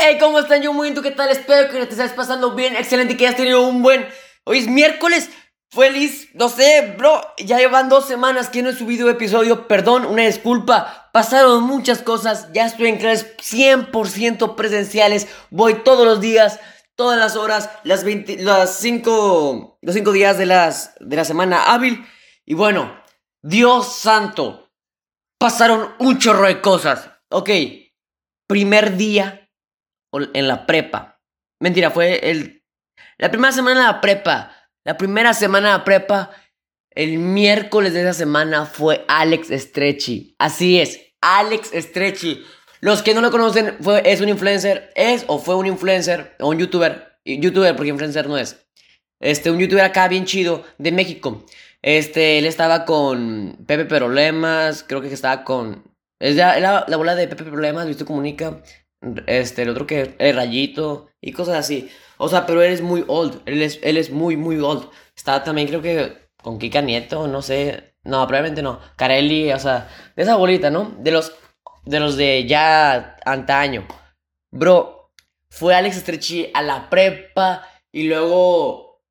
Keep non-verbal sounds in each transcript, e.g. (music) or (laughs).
Hey, ¿cómo están? Yo muy bien, ¿tú qué tal? Espero que te estés pasando bien, excelente, que hayas tenido un buen... Hoy es miércoles, feliz, no sé, bro, ya llevan dos semanas que no he subido episodio, perdón, una disculpa, pasaron muchas cosas, ya estoy en clases 100% presenciales, voy todos los días, todas las horas, las 20, las 5, los 5 días de, las, de la semana hábil, y bueno, Dios santo, pasaron un chorro de cosas, ok, primer día en la prepa. Mentira, fue el... La primera semana de la prepa. La primera semana de la prepa. El miércoles de esa semana fue Alex Stretchy. Así es, Alex Stretchy. Los que no lo conocen, fue, es un influencer, es o fue un influencer un youtuber. YouTuber, porque influencer no es. Este, un youtuber acá bien chido de México. Este, él estaba con Pepe Problemas, creo que estaba con... Es la, la, la bola de Pepe Problemas, ¿viste? Comunica. Este, el otro que el rayito y cosas así. O sea, pero él es muy old. Él es, él es muy, muy old. Está también, creo que con Kika Nieto, no sé. No, probablemente no. Carelli, o sea, de esa bolita, ¿no? De los de los de ya antaño. Bro, fue Alex Stretchy a la prepa y luego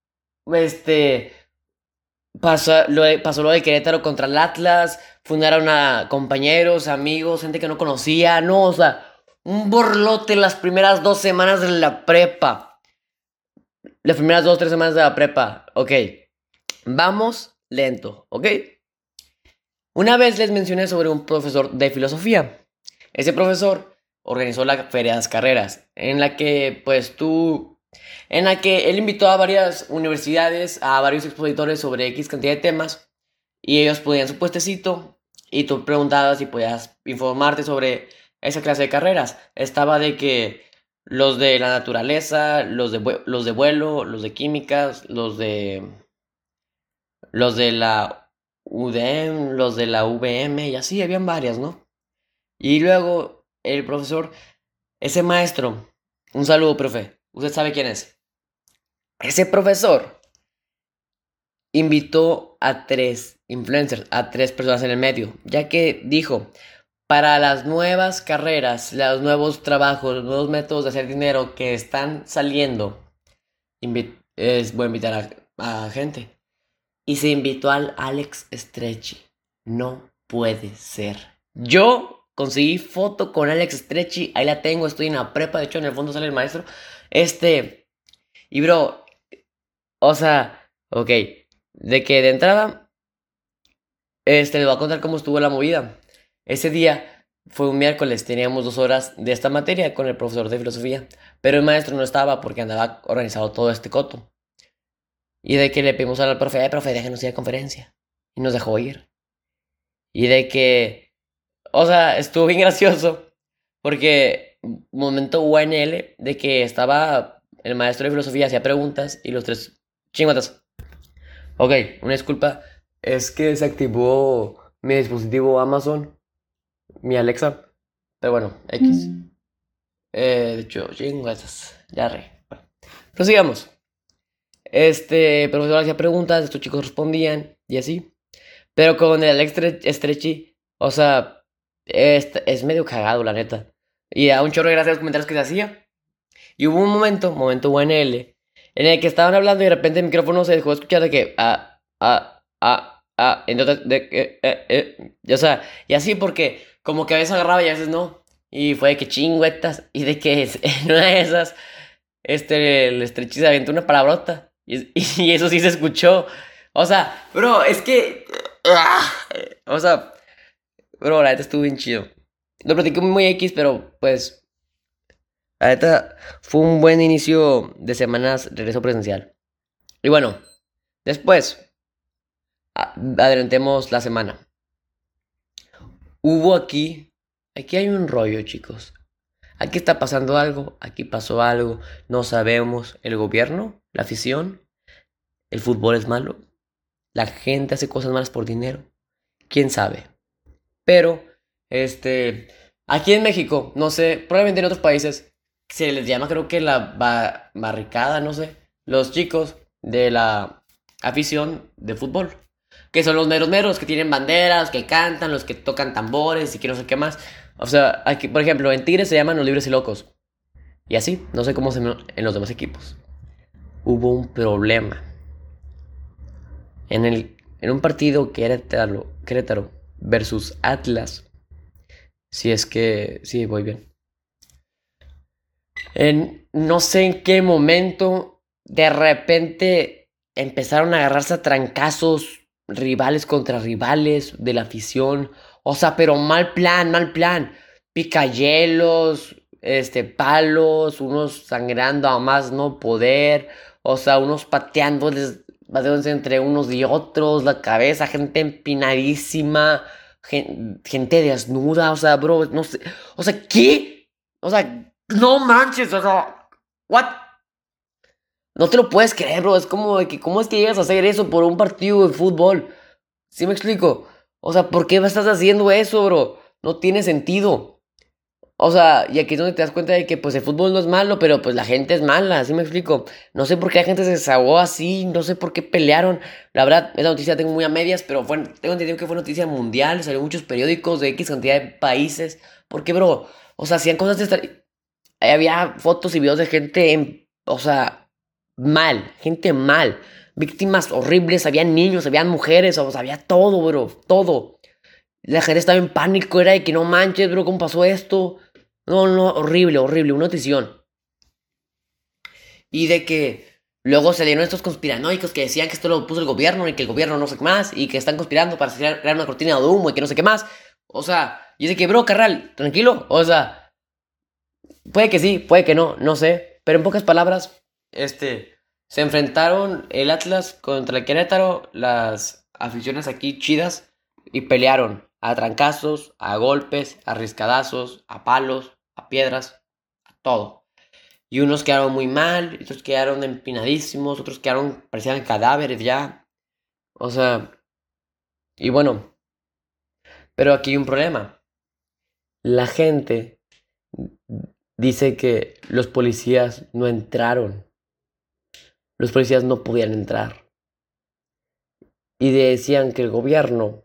este pasó lo, de, pasó lo de Querétaro contra el Atlas, fundaron a compañeros, amigos, gente que no conocía, no, o sea, un borlote las primeras dos semanas de la prepa. Las primeras dos, tres semanas de la prepa. Ok. Vamos lento, ¿ok? Una vez les mencioné sobre un profesor de filosofía. Ese profesor organizó la feria de las carreras, en la que pues tú, en la que él invitó a varias universidades, a varios expositores sobre X cantidad de temas, y ellos podían su puestecito, y tú preguntabas y podías informarte sobre esa clase de carreras. Estaba de que los de la naturaleza, los de, los de vuelo, los de químicas, los de... Los de la UDM, los de la VM y así, habían varias, ¿no? Y luego el profesor, ese maestro, un saludo, profe, usted sabe quién es. Ese profesor invitó a tres influencers, a tres personas en el medio, ya que dijo, para las nuevas carreras, los nuevos trabajos, los nuevos métodos de hacer dinero que están saliendo, es, voy a invitar a, gente. Y se invitó al Alex Stretchy. No puede ser. Yo conseguí foto con Alex Stretchy. Ahí la tengo. Estoy en la prepa. De hecho, en el fondo sale el maestro. Este. Y bro. O sea. Ok. De que de entrada. Este, le voy a contar cómo estuvo la movida. Ese día fue un miércoles, teníamos dos horas de esta materia con el profesor de filosofía, pero el maestro no estaba porque andaba organizado todo este coto. Y de que le pedimos al profe, eh, profe, déjenos ir a conferencia. Y nos dejó ir. Y de que, o sea, estuvo bien (laughs) gracioso porque momento UNL de que estaba el maestro de filosofía hacía preguntas y los tres chingatas. Ok, una disculpa, es que se mi dispositivo Amazon mi Alexa. Pero bueno, X. Mm. Eh, de hecho, chinguetas. Ya re. Bueno, prosigamos. Este profesor hacía preguntas, estos chicos respondían y así. Pero con el Alex Stretchy, o sea, es, es medio cagado, la neta. Y a un chorro de gracias a los comentarios que se hacía. Y hubo un momento, momento UNL, en el que estaban hablando y de repente el micrófono se dejó de escuchar de que, ah, ah, ah, ah, entonces, de que, eh, eh, o sea, y así porque como que a veces agarraba y a veces no. Y fue de que chingüetas. Y de que (laughs) en una de esas, este, el estrechiza aventó una palabrota. Y, (laughs) y, eso sí se escuchó. O sea, bro, es que. Ah, o sea, bro, la neta estuvo bien chido. Lo platiqué muy X, pero pues. La neta fue un buen inicio de semanas regreso presencial. Y bueno, después. Adelantemos la semana. Hubo aquí, aquí hay un rollo, chicos. Aquí está pasando algo, aquí pasó algo, no sabemos. El gobierno, la afición, el fútbol es malo, la gente hace cosas malas por dinero, quién sabe. Pero, este, aquí en México, no sé, probablemente en otros países se les llama, creo que la barricada, no sé, los chicos de la afición de fútbol que son los meros meros, que tienen banderas, que cantan, los que tocan tambores y que no sé qué más. O sea, aquí, por ejemplo, en Tigres se llaman los libres y locos. Y así, no sé cómo se en los demás equipos. Hubo un problema. En, el, en un partido Querétaro, Querétaro versus Atlas. Si es que... Sí, voy bien. En no sé en qué momento, de repente empezaron a agarrarse a trancazos rivales contra rivales de la afición. O sea, pero mal plan, mal plan. Picayelos, este, palos, unos sangrando a más no poder. O sea, unos pateando entre unos y otros, la cabeza, gente empinadísima, gente, desnuda, o sea, bro, no sé. O sea, ¿qué? O sea, no manches, o sea, ¿what? No te lo puedes creer, bro. Es como de que, ¿cómo es que llegas a hacer eso por un partido de fútbol? ¿Sí me explico? O sea, ¿por qué estás haciendo eso, bro? No tiene sentido. O sea, y aquí es donde te das cuenta de que pues el fútbol no es malo, pero pues la gente es mala, ¿sí me explico? No sé por qué la gente se desahogó así, no sé por qué pelearon. La verdad, esa noticia la tengo muy a medias, pero fue, tengo entendido que fue noticia mundial, salió muchos periódicos de X cantidad de países. Porque, bro, o sea, hacían cosas de estar... Había fotos y videos de gente, en, o sea, mal, gente mal. Víctimas horribles, había niños, había mujeres, o sea, había todo, bro, todo. La gente estaba en pánico, era de que no manches, bro, ¿cómo pasó esto? No, no, horrible, horrible, una notición. Y de que luego salieron estos conspiranoicos que decían que esto lo puso el gobierno y que el gobierno no sé qué más y que están conspirando para crear una cortina de humo y que no sé qué más. O sea, y de que, bro, carral, tranquilo. O sea, puede que sí, puede que no, no sé. Pero en pocas palabras, este, se enfrentaron el Atlas contra el Querétaro, las aficiones aquí chidas, y pelearon a trancazos, a golpes, a riscadazos, a palos, a piedras, a todo. Y unos quedaron muy mal, otros quedaron empinadísimos, otros quedaron, parecían cadáveres ya. O sea, y bueno, pero aquí hay un problema. La gente dice que los policías no entraron. Los policías no podían entrar. Y decían que el gobierno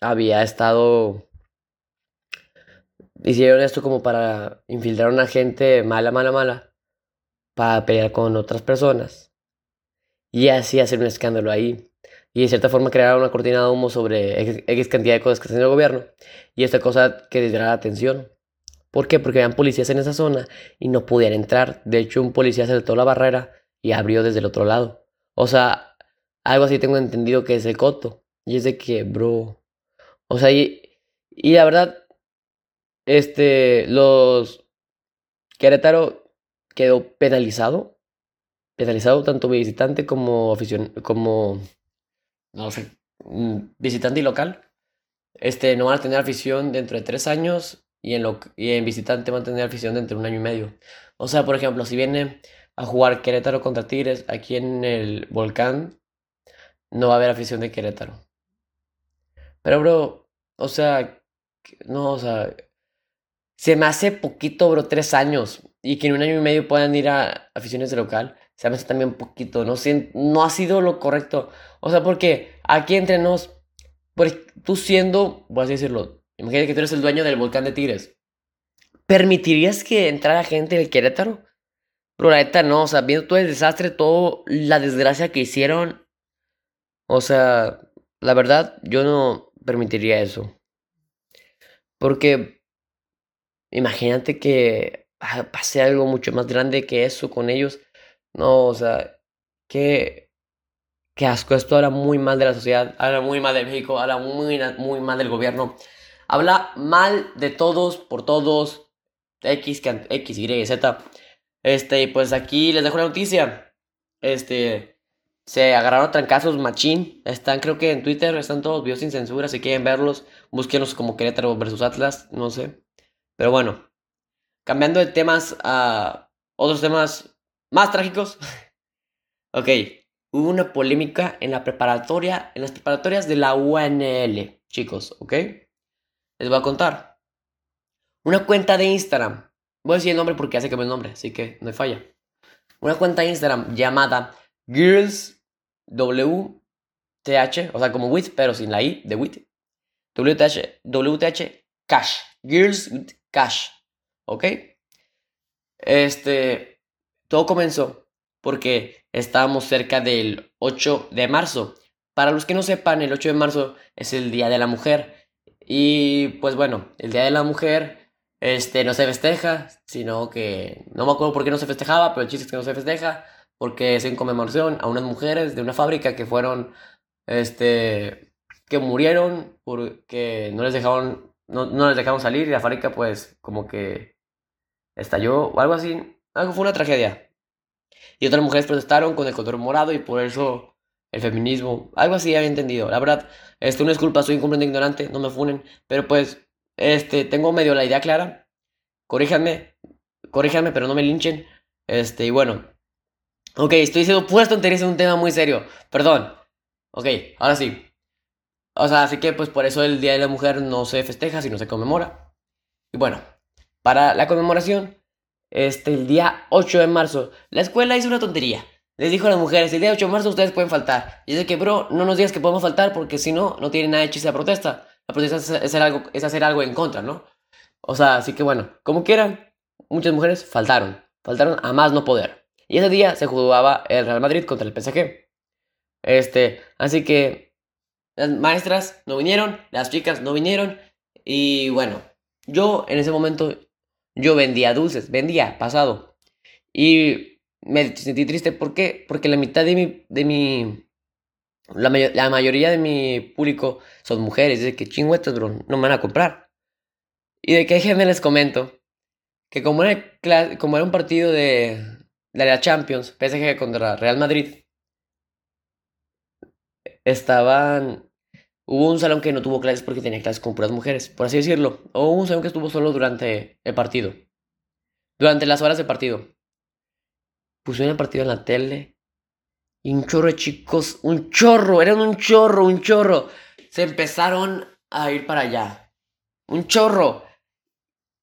había estado hicieron esto como para infiltrar a una gente mala, mala, mala, para pelear con otras personas. Y así hacer un escándalo ahí. Y de cierta forma crear una cortina de humo sobre X, cantidad de cosas que está haciendo el gobierno. Y esta cosa que diera la atención. ¿Por qué? Porque habían policías en esa zona y no podían entrar. De hecho, un policía saltó la barrera y abrió desde el otro lado. O sea, algo así tengo entendido que es el coto. Y es de que, bro. O sea, y, y la verdad, este, los Querétaro quedó penalizado. Penalizado tanto visitante como como no sé, mm, visitante y local. Este, no van a tener afición dentro de tres años y en, lo, y en visitante van a tener afición dentro de un año y medio. O sea, por ejemplo, si viene a jugar Querétaro contra Tigres aquí en el Volcán, no va a haber afición de Querétaro. Pero, bro, o sea, no, o sea, se me hace poquito, bro, tres años. Y que en un año y medio puedan ir a aficiones de local. Se me hace también poquito. No, no ha sido lo correcto. O sea, porque aquí entre nos, pues, tú siendo, voy a decirlo, imagínate que tú eres el dueño del volcán de Tigres. ¿Permitirías que entrara gente del Querétaro? Pero la neta no, o sea, viendo todo el desastre, toda la desgracia que hicieron. O sea, la verdad, yo no permitiría eso. Porque Imagínate que ah, pase algo mucho más grande que eso con ellos. No, o sea, qué, qué asco. Esto habla muy mal de la sociedad, habla muy mal de México, habla muy, muy mal del gobierno. Habla mal de todos, por todos, X, X, Y, Z. Este, pues aquí les dejo la noticia. Este, se agarraron trancazos machín. Están, creo que en Twitter, están todos videos sin censura. Si quieren verlos, búsquenlos como Querétaro versus Atlas, no sé. Pero bueno, cambiando de temas a otros temas más trágicos. (laughs) ok, hubo una polémica en la preparatoria, en las preparatorias de la UNL, chicos, ¿ok? Les voy a contar. Una cuenta de Instagram. Voy a decir el nombre porque hace que me el nombre, así que no hay falla. Una cuenta de Instagram llamada Girls WTH, o sea, como WIT, pero sin la I de WIT. WTH, WTH Cash. Girls Cash. ¿Ok? Este, todo comenzó porque estábamos cerca del 8 de marzo. Para los que no sepan, el 8 de marzo es el Día de la Mujer. Y pues bueno, el Día de la Mujer este, no se festeja, sino que no me acuerdo por qué no se festejaba, pero el chiste es que no se festeja porque es en conmemoración a unas mujeres de una fábrica que fueron, este, que murieron porque no les dejaron, no, no les dejaron salir y la fábrica pues como que estalló o algo así, algo fue una tragedia. Y otras mujeres protestaron con el control morado y por eso el feminismo, algo así había entendido. La verdad, este, una disculpa, soy un completamente ignorante, no me funen, pero pues, este, tengo medio la idea clara. Corríjanme, corríjanme, pero no me linchen. Este, y bueno, Ok, estoy diciendo puras en un tema muy serio. Perdón. Ok, ahora sí. O sea, así que pues por eso el Día de la Mujer no se festeja, sino se conmemora. Y bueno, para la conmemoración, este, el día 8 de marzo, la escuela hizo una tontería. Les dijo a las mujeres, el día 8 de marzo ustedes pueden faltar. Y dice que, bro, no nos digas que podemos faltar porque si no, no tiene nada de chiste la protesta. La protesta es hacer, algo, es hacer algo en contra, ¿no? O sea, así que bueno, como quieran, muchas mujeres faltaron. Faltaron a más no poder. Y ese día se jugaba el Real Madrid contra el PSG. Este, así que las maestras no vinieron, las chicas no vinieron. Y bueno, yo en ese momento, yo vendía dulces, vendía pasado. Y me sentí triste, ¿por qué? Porque la mitad de mi, de mi, la, la mayoría de mi público son mujeres. Dice que chingüetas, bro, no me van a comprar. Y de que déjenme les comento que como era, como era un partido de, la Champions, PSG contra Real Madrid, estaban... Hubo un salón que no tuvo clases porque tenía clases con puras mujeres, por así decirlo. O hubo un salón que estuvo solo durante el partido. Durante las horas de partido. Pusieron el partido en la tele. Y un chorro de chicos, un chorro, eran un chorro, un chorro. Se empezaron a ir para allá. Un chorro.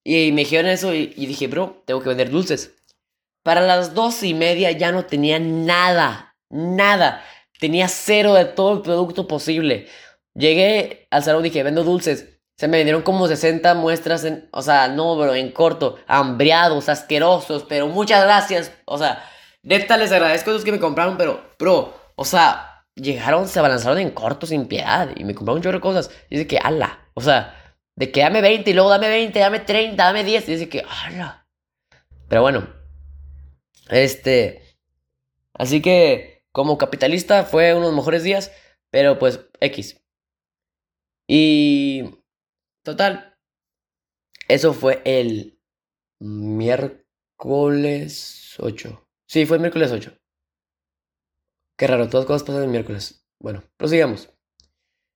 Y me dijeron eso y, dije, bro, tengo que vender dulces. Para las dos y media ya no tenía nada, nada. Tenía cero de todo el producto posible. Llegué al salón y dije, vendo dulces. Se me vendieron como 60 muestras, en, o sea, no, bro, en corto. Hambriados, asquerosos, pero muchas gracias. O sea, neta les agradezco a los que me compraron, pero, bro, o sea, llegaron, se abalanzaron en corto sin piedad y me compraron un chorro de cosas. dice que, ala, o sea, de que dame 20 y luego dame 20, dame 30, dame 10. Y dice que, ala. Pero bueno, este. Así que, como capitalista, fue uno de los mejores días. Pero pues, X. Y. Total. Eso fue el miércoles 8. Sí, fue el miércoles 8. Qué raro, todas cosas pasan el miércoles. Bueno, prosigamos.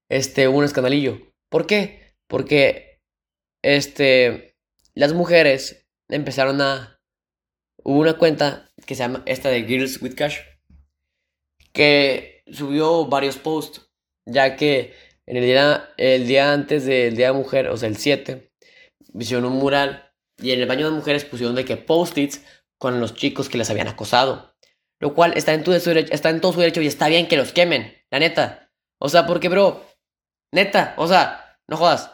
Este, un escandalillo. ¿Por qué? Porque, este, las mujeres empezaron a hubo una cuenta que se llama esta de Girls with Cash que subió varios posts, ya que en el día, el día antes del Día de Mujer, o sea, el 7, hicieron un mural y en el baño de mujeres pusieron de que post-its con los chicos que les habían acosado. Lo cual está en, derecho, está en todo su derecho y está bien que los quemen, la neta. O sea, porque, bro, neta, o sea, no jodas.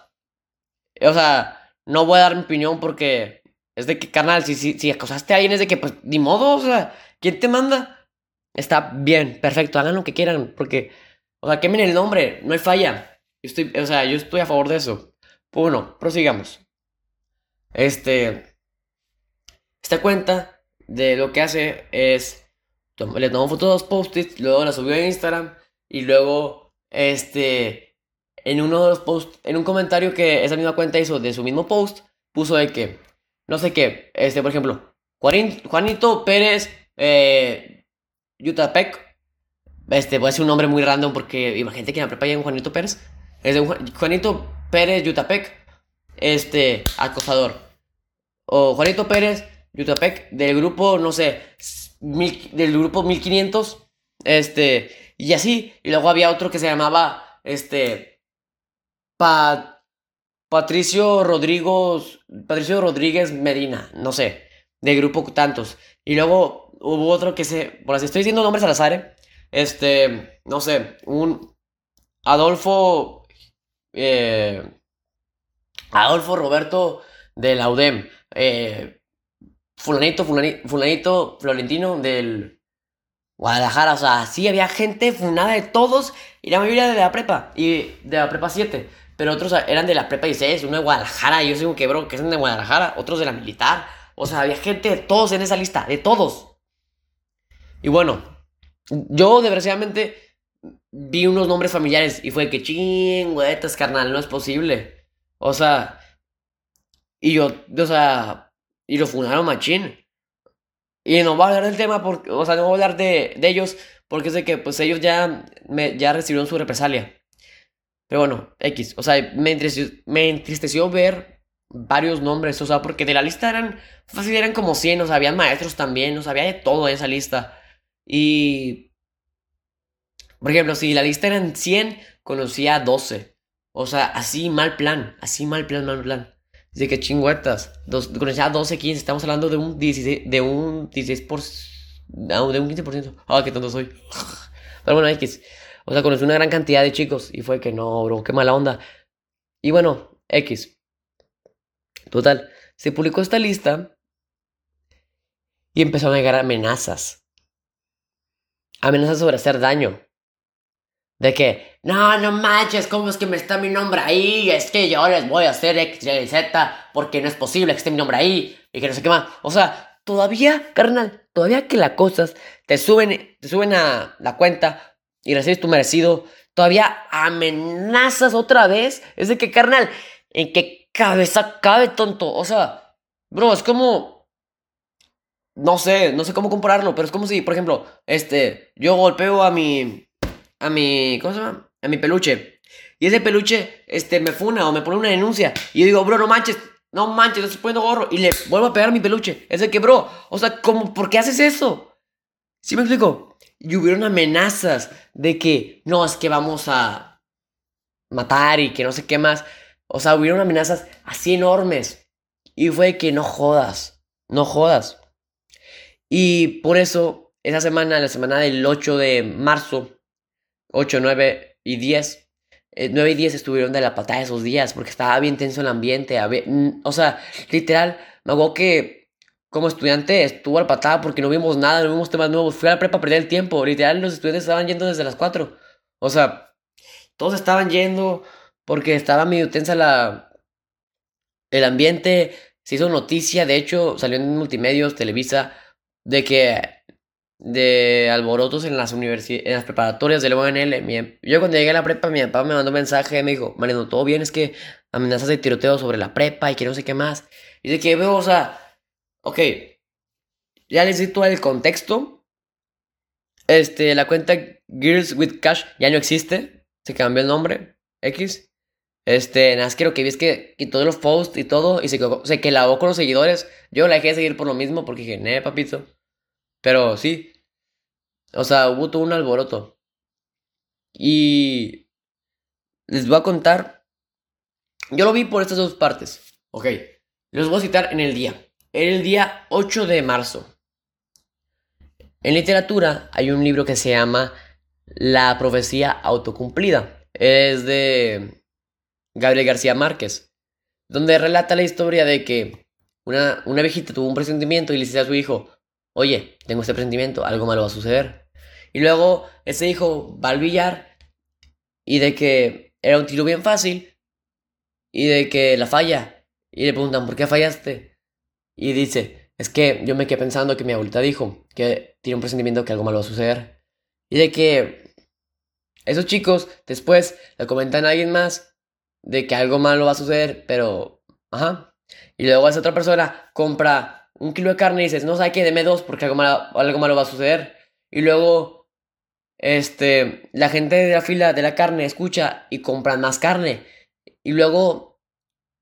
O sea, no voy a dar mi opinión porque es de que, carnal, si, si, si acosaste a alguien es de que, pues, ni modo, o sea, ¿quién te manda? Está bien, perfecto, hagan lo que quieran, porque, o sea, quemen el nombre, no hay falla. Yo estoy, o sea, yo estoy a favor de eso. Bueno, prosigamos. Este, esta cuenta de lo que hace es, le tomó fotos de los post-its, luego la subió a Instagram y luego, este, en uno de los posts, en un comentario que esa misma cuenta hizo de su mismo post, puso de que no sé qué, este, por ejemplo, Juanito Pérez eh, Yutapec, este, voy a decir un nombre muy random porque imagínate que en la prepa Juanito Pérez, es de Juanito Pérez Yutapec, este, acosador, o Juanito Pérez Yutapec, del grupo, no sé, del grupo 1500, este, y así, y luego había otro que se llamaba, este, Pat Patricio Rodrigo, Patricio Rodríguez Medina, no sé, de grupo tantos. Y luego hubo otro que se, por así estoy diciendo nombres al azar, ¿eh? este, no sé, un Adolfo, eh, Adolfo Roberto de la UDEM, eh, fulanito, fulanito, fulanito, florentino del Guadalajara. O sea, sí había gente funada de todos y la mayoría de la prepa y de la prepa 7. Pero otros eran de la prepa 16, uno de Guadalajara, y yo sé que, bro, que son de Guadalajara, otros de la militar. O sea, había gente de todos en esa lista, de todos. Y bueno, yo desgraciadamente vi unos nombres familiares y fue que chingüetas, carnal, no es posible. O sea, y yo, o sea, y lo fundaron machín. Y no voy a hablar del tema, porque, o sea, no voy a hablar de, de ellos, porque sé que pues ellos ya, ya recibieron su represalia. Pero bueno, X. O sea, me entristeció, me entristeció ver varios nombres. O sea, porque de la lista eran, fácil, eran como 100. O sea, habían maestros también. O sea, había de todo en esa lista. Y, por ejemplo, si la lista eran 100, conocía 12. O sea, así mal plan. Así mal plan, mal plan. Dice que chingüetas. Dos, conocía 12, 15. Estamos hablando de un 16, de un 16 por... No, de un 15%. Ah, qué tonto soy. (laughs) Pero bueno, X. O sea, conocí una gran cantidad de chicos y fue que no, bro, qué mala onda. Y bueno, X. Total, se publicó esta lista y empezaron a llegar amenazas. Amenazas sobre hacer daño. De que, no, no manches, ¿cómo es que me está mi nombre ahí? Es que yo les voy a hacer X, Y, Z porque no es posible que esté mi nombre ahí y que no sé qué más. O sea, todavía, carnal, todavía que las cosas te suben, te suben a la cuenta y recibes tu merecido, todavía amenazas otra vez. Es de que, carnal, ¿en qué cabeza cabe, tonto? O sea, bro, es como... No sé, no sé cómo compararlo, pero es como si, por ejemplo, este, yo golpeo a mi... A mi... ¿Cómo se llama? A mi peluche. Y ese peluche, este, me funa o me pone una denuncia. Y yo digo, bro, no manches, no manches, no estoy poniendo gorro. Y le vuelvo a pegar mi peluche. Es de que, bro, o sea, ¿cómo, ¿por qué haces eso? ¿Sí me explico? Y hubieron amenazas de que no, es que vamos a matar y que no sé qué más. O sea, hubieron amenazas así enormes. Y fue que no jodas, no jodas. Y por eso, esa semana, la semana del 8 de marzo, 8, 9 y 10, 9 eh, y 10 estuvieron de la patada esos días porque estaba bien tenso el ambiente. o sea, literal, me hago que como estudiante estuvo al patada porque no vimos nada, no vimos temas nuevos. Fui a la prepa a perder el tiempo. Literal, los estudiantes estaban yendo desde las 4. O sea, todos estaban yendo porque estaba medio tensa la, el ambiente. Se hizo noticia, de hecho, salió en multimedios, Televisa, de que de alborotos en las en las preparatorias del UNL. yo cuando llegué a la prepa, mi papá me mandó un mensaje, me dijo, Mariano, todo bien, es que amenazas de tiroteo sobre la prepa y que no sé qué más. Y de que veo, o sea, Ok, ya les di todo el contexto. Este, la cuenta Girls with Cash ya no existe. Se cambió el nombre. X. Este, nada quiero que veas que quitó los posts y todo. Y se, se con los seguidores. Yo la dejé de seguir por lo mismo porque dije, ne, papito. Pero sí. O sea, hubo todo un alboroto. Y les voy a contar. Yo lo vi por estas dos partes. Ok. Los voy a citar en el día el día 8 de marzo. En literatura hay un libro que se llama La profecía autocumplida. Es de Gabriel García Márquez, donde relata la historia de que una, una viejita tuvo un presentimiento y le dice a su hijo, oye, tengo este presentimiento, algo malo va a suceder. Y luego ese hijo va al billar y de que era un tiro bien fácil y de que la falla. Y le preguntan, ¿por qué fallaste? Y dice, es que yo me quedé pensando que mi abuelita dijo que tiene un presentimiento que algo malo va a suceder. Y de que esos chicos después le comentan a alguien más de que algo malo va a suceder, pero, ajá. Y luego esa otra persona compra un kilo de carne y dices, no sabe qué, deme dos porque algo malo, algo malo va a suceder. Y luego, este, la gente de la fila de la carne escucha y compran más carne. Y luego,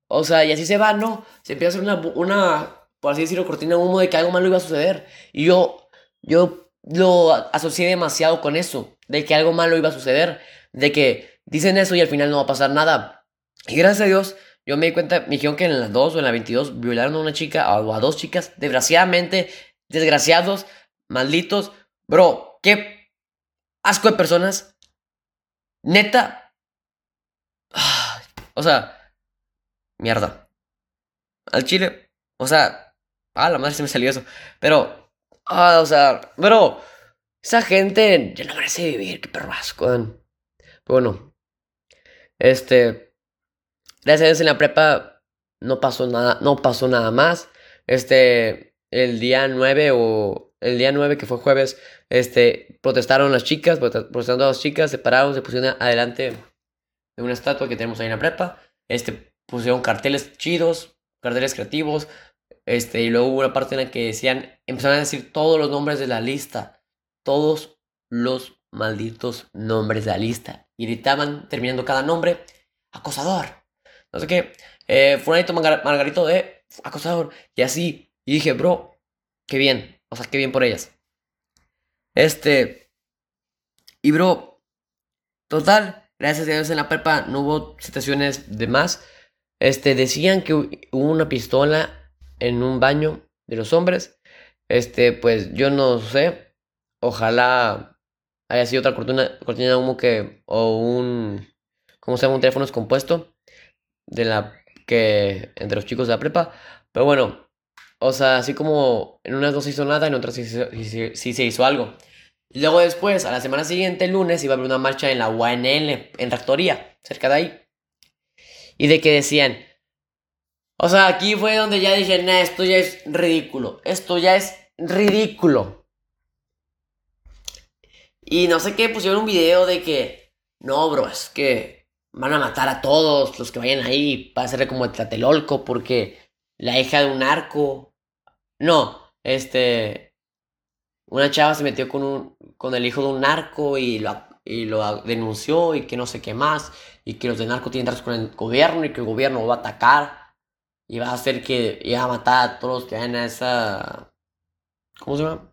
o sea, y así se va, ¿no? Se empieza a hacer una, una por así decirlo, cortina de humo de que algo malo iba a suceder. Y yo, yo lo asocié demasiado con eso, de que algo malo iba a suceder, de que dicen eso y al final no va a pasar nada. Y gracias a Dios, yo me di cuenta, me dijeron que en las 2 o en la 22 violaron a una chica o a dos chicas, desgraciadamente, desgraciados, malditos. Bro, qué asco de personas. Neta. (sighs) O sea, mierda. Al chile. O sea, Ah, la madre se me salió eso. Pero, ah, o sea, bro, esa gente ya no merece vivir, qué perro asco. Bueno, este, gracias a Dios en la prepa no pasó nada, no pasó nada más. Este, el día 9 o el día 9 que fue jueves, este, protestaron las chicas, protestando las chicas, se pararon, se pusieron adelante de una estatua que tenemos ahí en la prepa. Este, pusieron carteles chidos, carteles creativos. Este, y luego hubo una parte en la que decían, empezaron a decir todos los nombres de la lista. Todos los malditos nombres de la lista. Y gritaban, terminando cada nombre, acosador. No sé qué. Eh, Fulanito Margarito de acosador. Y así. Y dije, bro, qué bien. O sea, qué bien por ellas. Este. Y bro, total, gracias a Dios en la prepa no hubo situaciones de más. Este, decían que hubo una pistola en un baño de los hombres. Este, pues yo no sé. Ojalá haya sido otra cortina, cortina de humo que. O un. ¿Cómo se llama? Un teléfono descompuesto. De la. Que. Entre los chicos de la prepa. Pero bueno. O sea, así como en unas no se hizo nada, en otras sí, sí se hizo algo. Luego después, a la semana siguiente, el lunes, iba a haber una marcha en la UNL, en Rectoría, cerca de ahí. Y de que decían, o sea, aquí fue donde ya dije, nah, esto ya es ridículo. Esto ya es ridículo. Y no sé qué, pusieron un video de que, no, bro, es que van a matar a todos los que vayan ahí para hacerle como el Tlatelolco porque la hija de un narco. No, este. Una chava se metió con, un, con el hijo de un narco y lo, y lo denunció y que no sé qué más. Y que los de narco tienen tratos con el gobierno y que el gobierno va a atacar y va a hacer que iba a matar a todos los que vayan a esa. ¿Cómo se llama?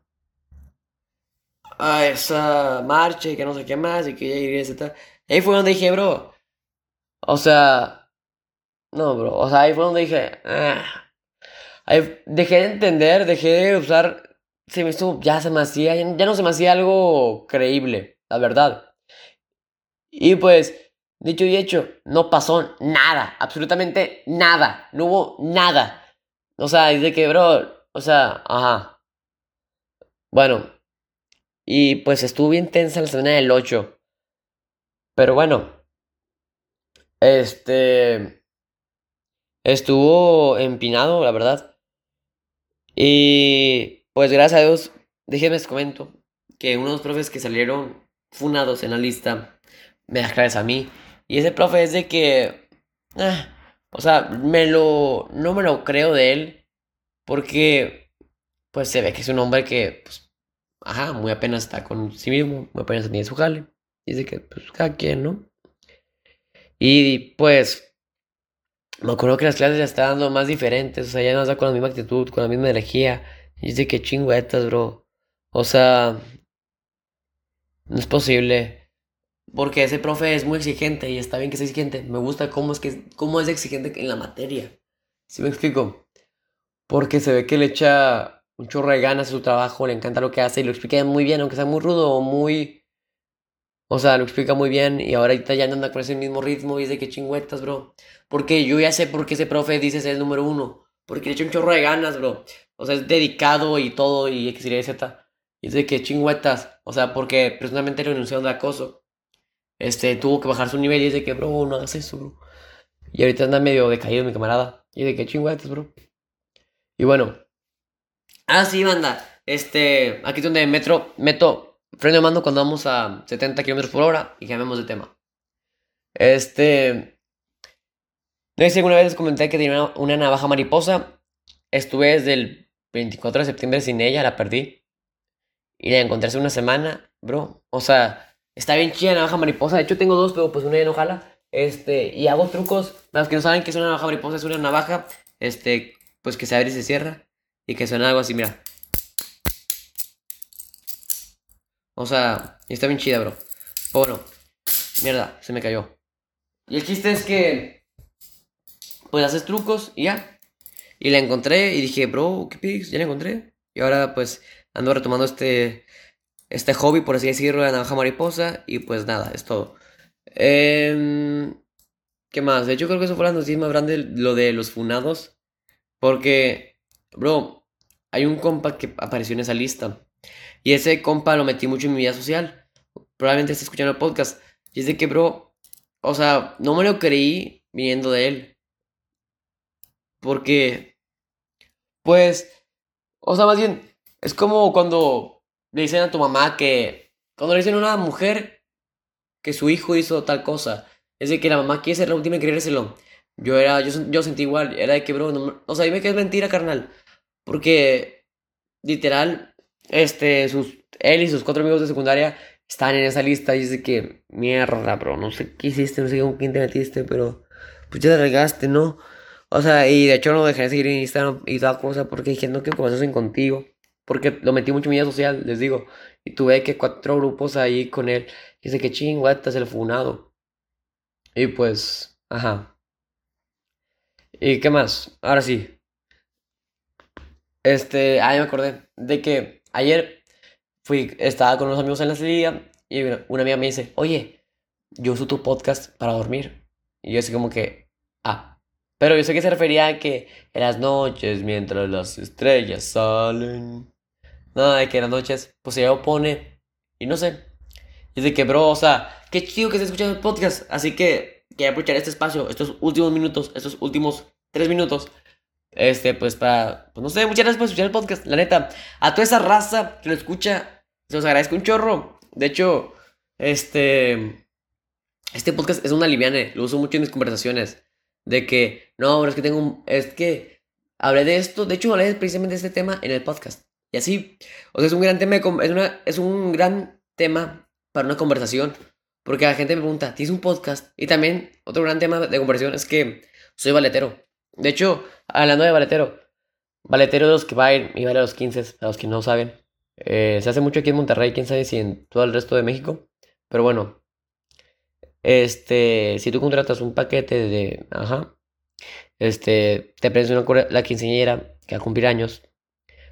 A esa marcha y que no sé qué más y que ya iría a Ahí fue donde dije, bro. O sea. No, bro. O sea, ahí fue donde dije. Ah". Ahí dejé de entender, dejé de usar. Se me hizo. Ya se me hacía. Ya no se me hacía algo creíble, la verdad. Y pues Dicho y hecho, no pasó nada, absolutamente nada, no hubo nada. O sea, de que, bro, o sea, ajá. Bueno, y pues estuvo bien tensa la semana del 8. Pero bueno, este. Estuvo empinado, la verdad. Y pues gracias a Dios, déjenme les comento que unos profes que salieron funados en la lista me das a mí. Y ese profe es de que... Ah, o sea, me lo... No me lo creo de él. Porque... Pues se ve que es un hombre que... Pues, ajá, muy apenas está con sí mismo. Muy apenas tiene su jale. Dice que, pues, cada quien, ¿no? Y pues... Me acuerdo que las clases ya estaban dando más diferentes. O sea, ya no está con la misma actitud, con la misma energía. Y dice que chingüetas, bro. O sea... No es posible. Porque ese profe es muy exigente y está bien que sea exigente. Me gusta cómo es, que, cómo es exigente en la materia. ¿Sí me explico? Porque se ve que le echa un chorro de ganas a su trabajo, le encanta lo que hace y lo explica muy bien, aunque sea muy rudo o muy... O sea, lo explica muy bien y ahorita ya anda con ese mismo ritmo y es de que chingüetas, bro. Porque yo ya sé por qué ese profe dice ser el número uno. Porque le echa un chorro de ganas, bro. O sea, es dedicado y todo y X, Y, Z. Y es de que chingüetas. O sea, porque personalmente renunció de acoso este, tuvo que bajar su nivel y dice que, bro, no hagas eso, bro. Y ahorita anda medio decaído mi camarada. Y de que chinguetes, bro. Y bueno. Ah, sí, banda. Este, aquí es donde metro, meto freno de mando cuando vamos a 70 km por hora y cambiamos de tema. Este. No sé si alguna vez les comenté que tenía una navaja mariposa. Estuve desde el 24 de septiembre sin ella, la perdí. Y la encontré hace una semana, bro. O sea, Está bien chida la navaja mariposa. De hecho, tengo dos, pero pues una ya no jala. Este, y hago trucos. Para los que no saben que es una navaja mariposa, es una navaja. Este, pues que se abre y se cierra. Y que suena algo así, mira. O sea, está bien chida, bro. bueno, mierda, se me cayó. Y el chiste es que. Pues haces trucos y ya. Y la encontré y dije, bro, ¿qué pigs? Ya la encontré. Y ahora, pues, ando retomando este este hobby, por así decirlo, la navaja mariposa. Y pues nada, es todo. Em, ¿Qué más? De hecho, creo que eso fue la noticia más grande, lo de los funados. Porque, bro, hay un compa que apareció en esa lista. Y ese compa lo metí mucho en mi vida social. Probablemente esté escuchando el podcast. Y es de que, bro, o sea, no me lo creí viniendo de él. Porque, pues, o sea, más bien, es como cuando le dicen a tu mamá que, cuando le dicen a una mujer que su hijo hizo tal cosa, es de que la mamá quiere ser la última en creérselo. Yo era, yo, yo sentí igual, era de que, bro, no, o sea, dime que es mentira, carnal. Porque, literal, este, sus, él y sus cuatro amigos de secundaria están en esa lista y de que, mierda, bro, no sé qué hiciste, no sé con quién te metiste, pero, pues ya te regaste, ¿no? O sea, y de hecho no dejé de seguir en Instagram y toda cosa porque dije, no quiero conversación contigo. Porque lo metí mucho en mi vida social, les digo. Y tuve que cuatro grupos ahí con él. Y dice que chingüetas el funado. Y pues, ajá. ¿Y qué más? Ahora sí. Este, ah, me acordé de que ayer fui, estaba con unos amigos en la salida y una amiga me dice, oye, yo uso tu podcast para dormir. Y yo así como que, ah, pero yo sé que se refería a que en las noches, mientras las estrellas salen. Nada de que en las noches, pues se opone. Y no sé. Y de que, bro, o sea, qué chido que estés escuchando el podcast. Así que quiero aprovechar este espacio, estos últimos minutos, estos últimos tres minutos. Este, pues para, pues no sé, muchas gracias por escuchar el podcast. La neta, a toda esa raza que lo escucha, se los agradezco un chorro. De hecho, este, este podcast es una liviane, lo uso mucho en mis conversaciones de que, no, pero es que tengo un, es que hablé de esto, de hecho hablé precisamente de este tema en el podcast. Y así, o sea, es un gran tema, es, una, es un gran tema para una conversación, porque la gente me pregunta, ¿tienes un podcast? Y también otro gran tema de conversación es que soy baletero. De hecho, hablando de baletero, baletero de los que va y vale a los 15, a los que no saben. Eh, se hace mucho aquí en Monterrey, quién sabe si en todo el resto de México. Pero bueno, este, si tú contratas un paquete de, ajá, este, te aprendes una la quinceañera que va a cumplir años,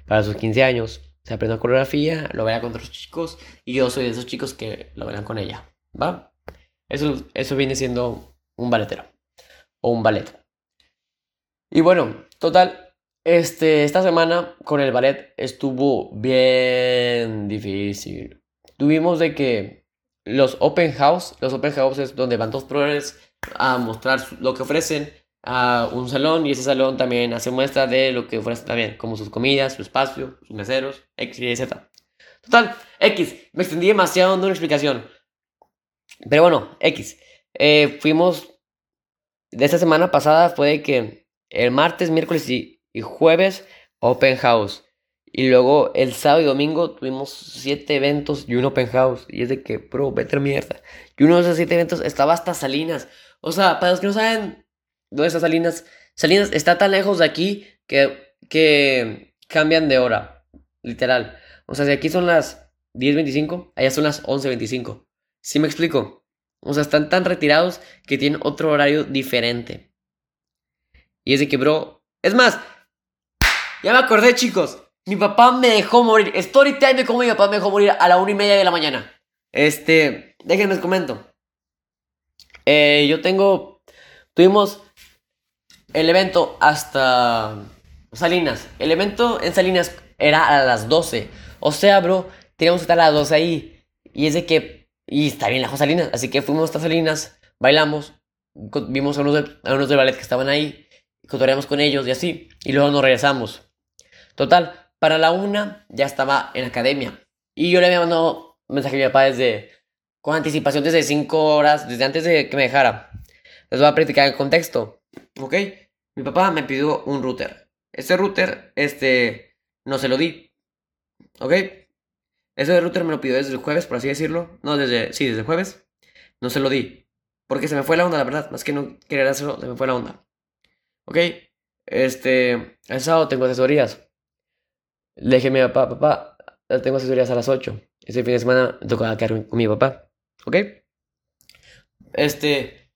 para sus 15 años, se aprende coreografía, lo verá con otros chicos, y yo soy de esos chicos que lo verán con ella, ¿va? Eso, eso viene siendo un balletero, o un ballet. Y bueno, total, este, esta semana con el ballet estuvo bien difícil. Tuvimos de que los open house, los open house es donde van dos profesores a mostrar lo que ofrecen a un salón y ese salón también hace muestra de lo que ofrece también, como sus comidas, su espacio, sus meseros, X, Y. Total, X, me extendí demasiado dando una explicación. Pero bueno, X, eh, fuimos, de esta semana pasada fue que el martes, miércoles y, jueves, open house. Y luego el sábado y domingo tuvimos siete eventos y un open house. Y es de que, bro, vete a mierda. Y uno de esos siete eventos estaba hasta Salinas. O sea, para los que no saben dónde está Salinas, Salinas está tan lejos de aquí que, que cambian de hora. Literal. O sea, si aquí son las 10.25, allá son las 11.25. ¿Sí me explico? O sea, están tan retirados que tienen otro horario diferente. Y es de que, bro. Es más, ya me acordé, chicos. Mi papá me dejó morir. Story time de cómo mi papá me dejó morir a la una y media de la mañana. Este, déjenme les comento. Eh, yo tengo. Tuvimos el evento hasta Salinas. El evento en Salinas era a las 12. O sea, bro, teníamos que estar a las 12 ahí. Y es de que. Y está bien lejos Salinas. Así que fuimos hasta Salinas, bailamos, vimos a unos, de, a unos del ballet que estaban ahí, cotoreamos con ellos y así. Y luego nos regresamos. Total, para la una ya estaba en academia. Y yo le había mandado mensaje a mi papá desde, con anticipación desde 5 horas, desde antes de que me dejara. Les voy a practicar el contexto. ¿Ok? Mi papá me pidió un router. Ese router, este, no se lo di. ¿Ok? Ese router me lo pidió desde el jueves, por así decirlo. No, desde, sí, desde el jueves. No se lo di. Porque se me fue la onda, la verdad. Más que no querer hacerlo, se me fue la onda. ¿Ok? Este, el sábado tengo asesorías. Le a mi papá, papá, tengo asesorías a las 8. Ese fin de semana me tocaba quedar con mi papá. ¿Ok? Este.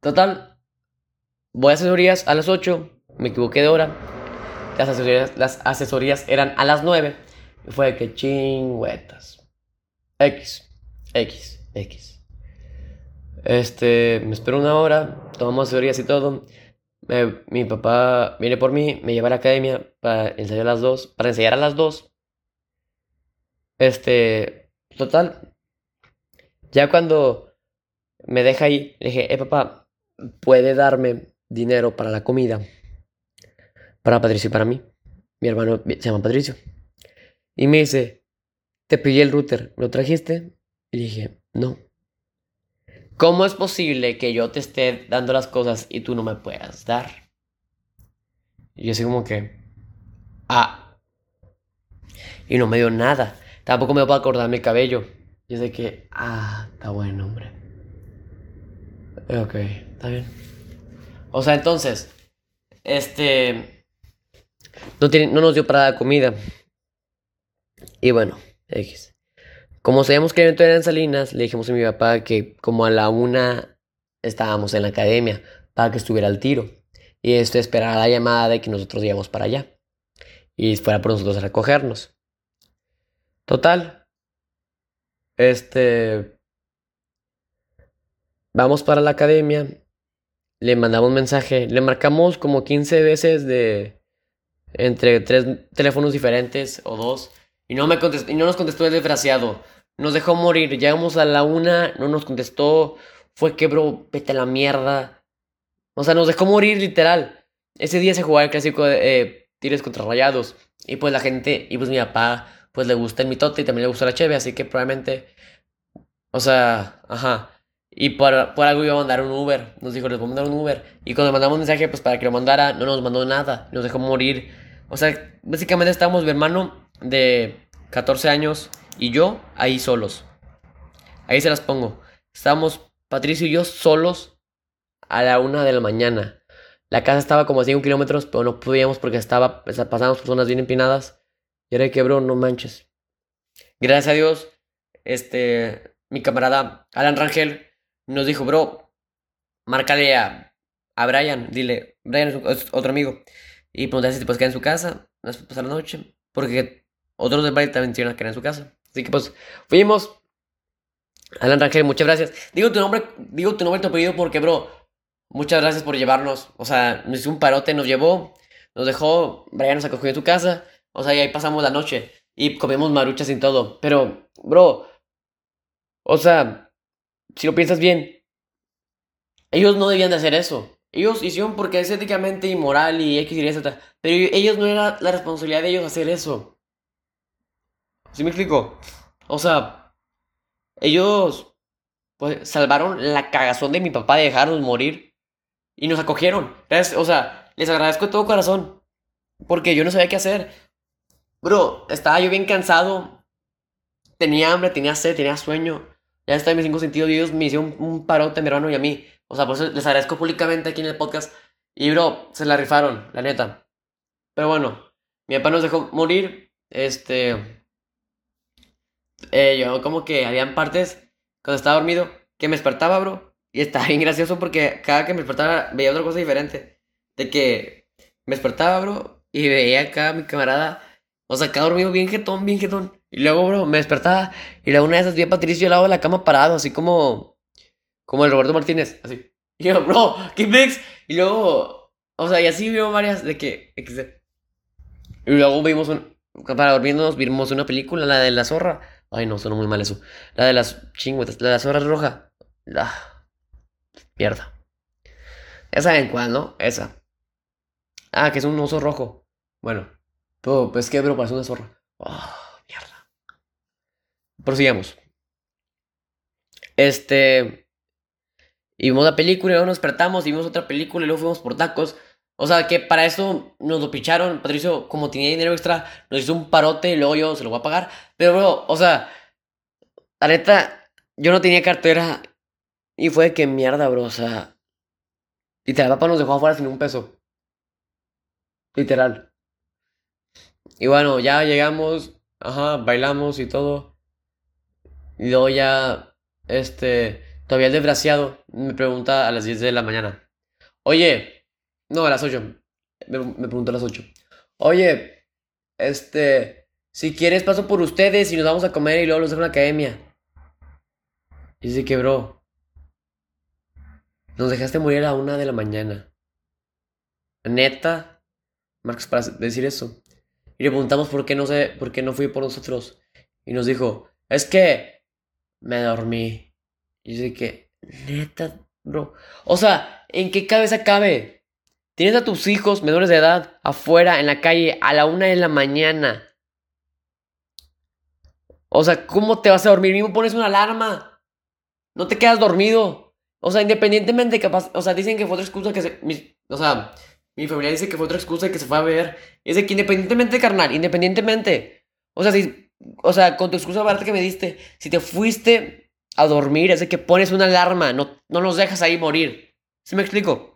Total. Voy a asesorías a las 8. Me equivoqué de hora. Las asesorías, las asesorías eran a las 9. Y fue que chingüetas. X. X. X. Este. Me espero una hora. Tomamos asesorías y todo. Mi papá viene por mí, me lleva a la academia para ensayar a las dos, para ensayar a las dos. Este, total. Ya cuando me deja ahí, le dije, eh, papá, ¿puede darme dinero para la comida? Para Patricio y para mí. Mi hermano se llama Patricio. Y me dice, te pillé el router, ¿lo trajiste? Y dije, no. ¿Cómo es posible que yo te esté dando las cosas y tú no me puedas dar? Y yo así como que, ah. Y no me dio nada. Tampoco me dio para acordar mi cabello. Y sé que, ah, está bueno, hombre. Ok, está bien. O sea, entonces, este, no, tiene, no nos dio para dar comida. Y bueno, X. Como sabíamos que el evento era en Salinas, le dijimos a mi papá que como a la una estábamos en la academia para que estuviera al tiro. Y esto esperara la llamada de que nosotros íbamos para allá. Y fuera por nosotros a recogernos. Total. Este. Vamos para la academia. Le mandamos un mensaje. Le marcamos como 15 veces de. Entre tres teléfonos diferentes o dos. Y no, me contestó, y no nos contestó el desgraciado. Nos dejó morir. Llegamos a la una, no nos contestó. Fue que, bro, vete a la mierda. O sea, nos dejó morir literal. Ese día se jugaba el clásico de eh, Tires contra Rayados. Y pues la gente, y pues mi papá, pues le gusta el mitote y también le gusta la cheve. Así que probablemente. O sea, ajá. Y por, por algo iba a mandar un Uber. Nos dijo, les voy a mandar un Uber. Y cuando mandamos un mensaje, pues para que lo mandara, no nos mandó nada. Nos dejó morir. O sea, básicamente estábamos mi hermano de 14 años y yo ahí solos. Ahí se las pongo. Estábamos Patricio y yo solos a la una de la mañana. La casa estaba como a 5 kilómetros, pero no podíamos porque estaba, pasábamos por zonas bien empinadas. Y era que, bro, no manches. Gracias a Dios, este, mi camarada Alan Rangel nos dijo, bro, márcale a, a Brian, dile, Brian es, otro amigo. Y preguntarle si te puedes quedar en su casa, pasar la noche, porque otros de Brian también tienen que en su casa. Así que pues fuimos. Alan Rangel, muchas gracias. Digo tu nombre, digo tu nombre y tu apellido porque, bro, muchas gracias por llevarnos. O sea, nos hizo un parote, nos llevó, nos dejó, Brian nos acogió en su casa. O sea, y ahí pasamos la noche. Y comemos maruchas y todo. Pero, bro, o sea, si lo piensas bien, ellos no debían de hacer eso. Ellos hicieron porque es éticamente inmoral y X y Z. Pero ellos no era la responsabilidad de ellos hacer eso. ¿Sí me explico? O sea, ellos pues salvaron la cagazón de mi papá de dejarnos morir y nos acogieron. O sea, les agradezco de todo corazón porque yo no sabía qué hacer. Bro, estaba yo bien cansado. Tenía hambre, tenía sed, tenía sueño. Ya está en mis cinco sentidos y ellos me hicieron un parote mi hermano y a mí. O sea, por eso les agradezco públicamente aquí en el podcast. Y bro, se la rifaron, la neta. Pero bueno, mi papá nos dejó morir. Este eh, yo como que habían partes cuando estaba dormido que me despertaba, bro. Y estaba (laughs) bien gracioso porque cada que me despertaba veía otra cosa diferente. De que me despertaba, bro, y veía acá a mi camarada, o sea, acá dormido bien jetón, bien jetón. Y luego, bro, me despertaba y luego una de esas vi a Patricio al lado de la cama parado, así como, como el Roberto Martínez, así. Y yo, bro, ¿qué mix? Y luego, o sea, y así vimos varias de que, Y luego vimos un, para dormirnos, vimos una película, la de la zorra. Ay, no, suena muy mal eso. La de las chingüetas, la de las horas rojas. La. Mierda. Ya saben cuál, ¿no? Esa. Ah, que es un oso rojo. Bueno. Pues que, bro, parece una zorra. Oh, mierda. Prosigamos. Este. Y vimos la película y luego nos despertamos y vimos otra película y luego fuimos por tacos. O sea, que para eso nos lo picharon. Patricio, como tenía dinero extra, nos hizo un parote y luego yo se lo voy a pagar. Pero, bro, o sea, la neta, yo no tenía cartera. Y fue de que mierda, bro. O sea, literal, papá nos dejó afuera sin un peso. Literal. Y bueno, ya llegamos, ajá, bailamos y todo. Y luego ya, este, todavía el desgraciado me pregunta a las 10 de la mañana. Oye, no, a las 8. Me, preguntó a las 8. Oye, este, si quieres paso por ustedes y nos vamos a comer y luego los dejo en la academia. Y dice que, bro, nos dejaste morir a la una de la mañana. neta, Marcos, para decir eso. Y le preguntamos por qué no sé, por qué no fui por nosotros. Y nos dijo, es que me dormí. Y dice que, neta, bro. O sea, ¿en qué cabeza cabe? Tienes a tus hijos menores de edad afuera en la calle a la una de la mañana. O sea, ¿cómo te vas a dormir? Mismo pones una alarma. No te quedas dormido. O sea, independientemente, capaz, o sea, dicen que fue otra excusa que se, o sea, mi familia dice que fue otra excusa que se fue a ver. es de que independientemente, carnal, independientemente. O sea, si, o sea, con tu excusa barata que me diste, si te fuiste a dormir, es de que pones una alarma, no, no nos dejas ahí morir. ¿Sí me explico?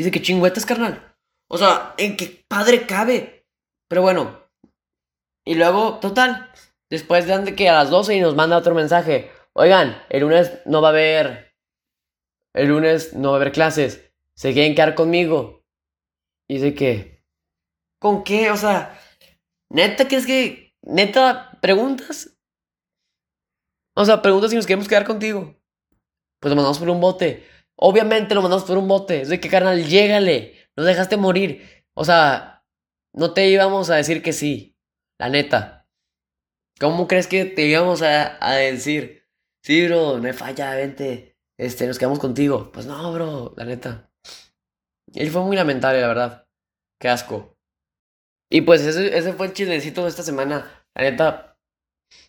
Dice que chingüetas, carnal. O sea, ¿en qué padre cabe? Pero bueno. Y luego, total. Después de que a las 12 y nos manda otro mensaje. Oigan, el lunes no va a haber. El lunes no va a haber clases. Se quieren quedar conmigo. Y dice que, ¿con qué? O sea, neta, ¿quieres que, neta, preguntas? O sea, preguntas si nos queremos quedar contigo. Pues lo mandamos por un bote. Obviamente lo mandamos por un bote. Es de que, carnal, llégale. Nos dejaste morir. O sea, no te íbamos a decir que sí. La neta. ¿Cómo crees que te íbamos a, decir? Sí, bro, no hay falla, vente. Este, nos quedamos contigo. Pues no, bro, la neta. Y fue muy lamentable, la verdad. Qué asco. Y pues ese, ese fue el chismecito de esta semana. La neta,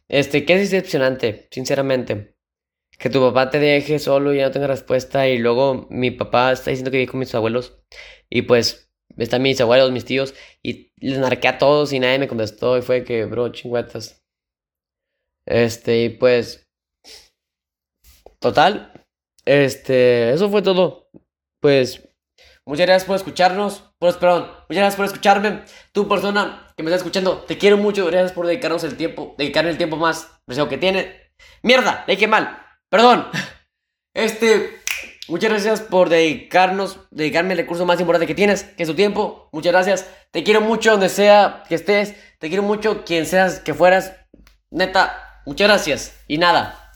este, qué decepcionante, sinceramente. Que tu papá te deje solo y ya no tenga respuesta. Y luego mi papá está diciendo que vive con mis abuelos. Y pues están mis abuelos, mis tíos. Y les marqué a todos y nadie me contestó. Y fue que, bro, chingüetas. Este, y pues. Total. Este, eso fue todo. Pues Muchas gracias por escucharnos. Pues, perdón, muchas gracias por escucharme. Tu persona que me está escuchando, te quiero mucho. Gracias por dedicarnos el tiempo, dedicarme el tiempo más preciado que tiene. Mierda, le dije mal. Perdón. Este, muchas gracias por dedicarnos, dedicarme el recurso más importante que tienes, que es tu tiempo. Muchas gracias. Te quiero mucho donde sea que estés. Te quiero mucho quien seas que fueras. Neta, muchas gracias. Y nada.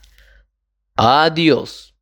Adiós.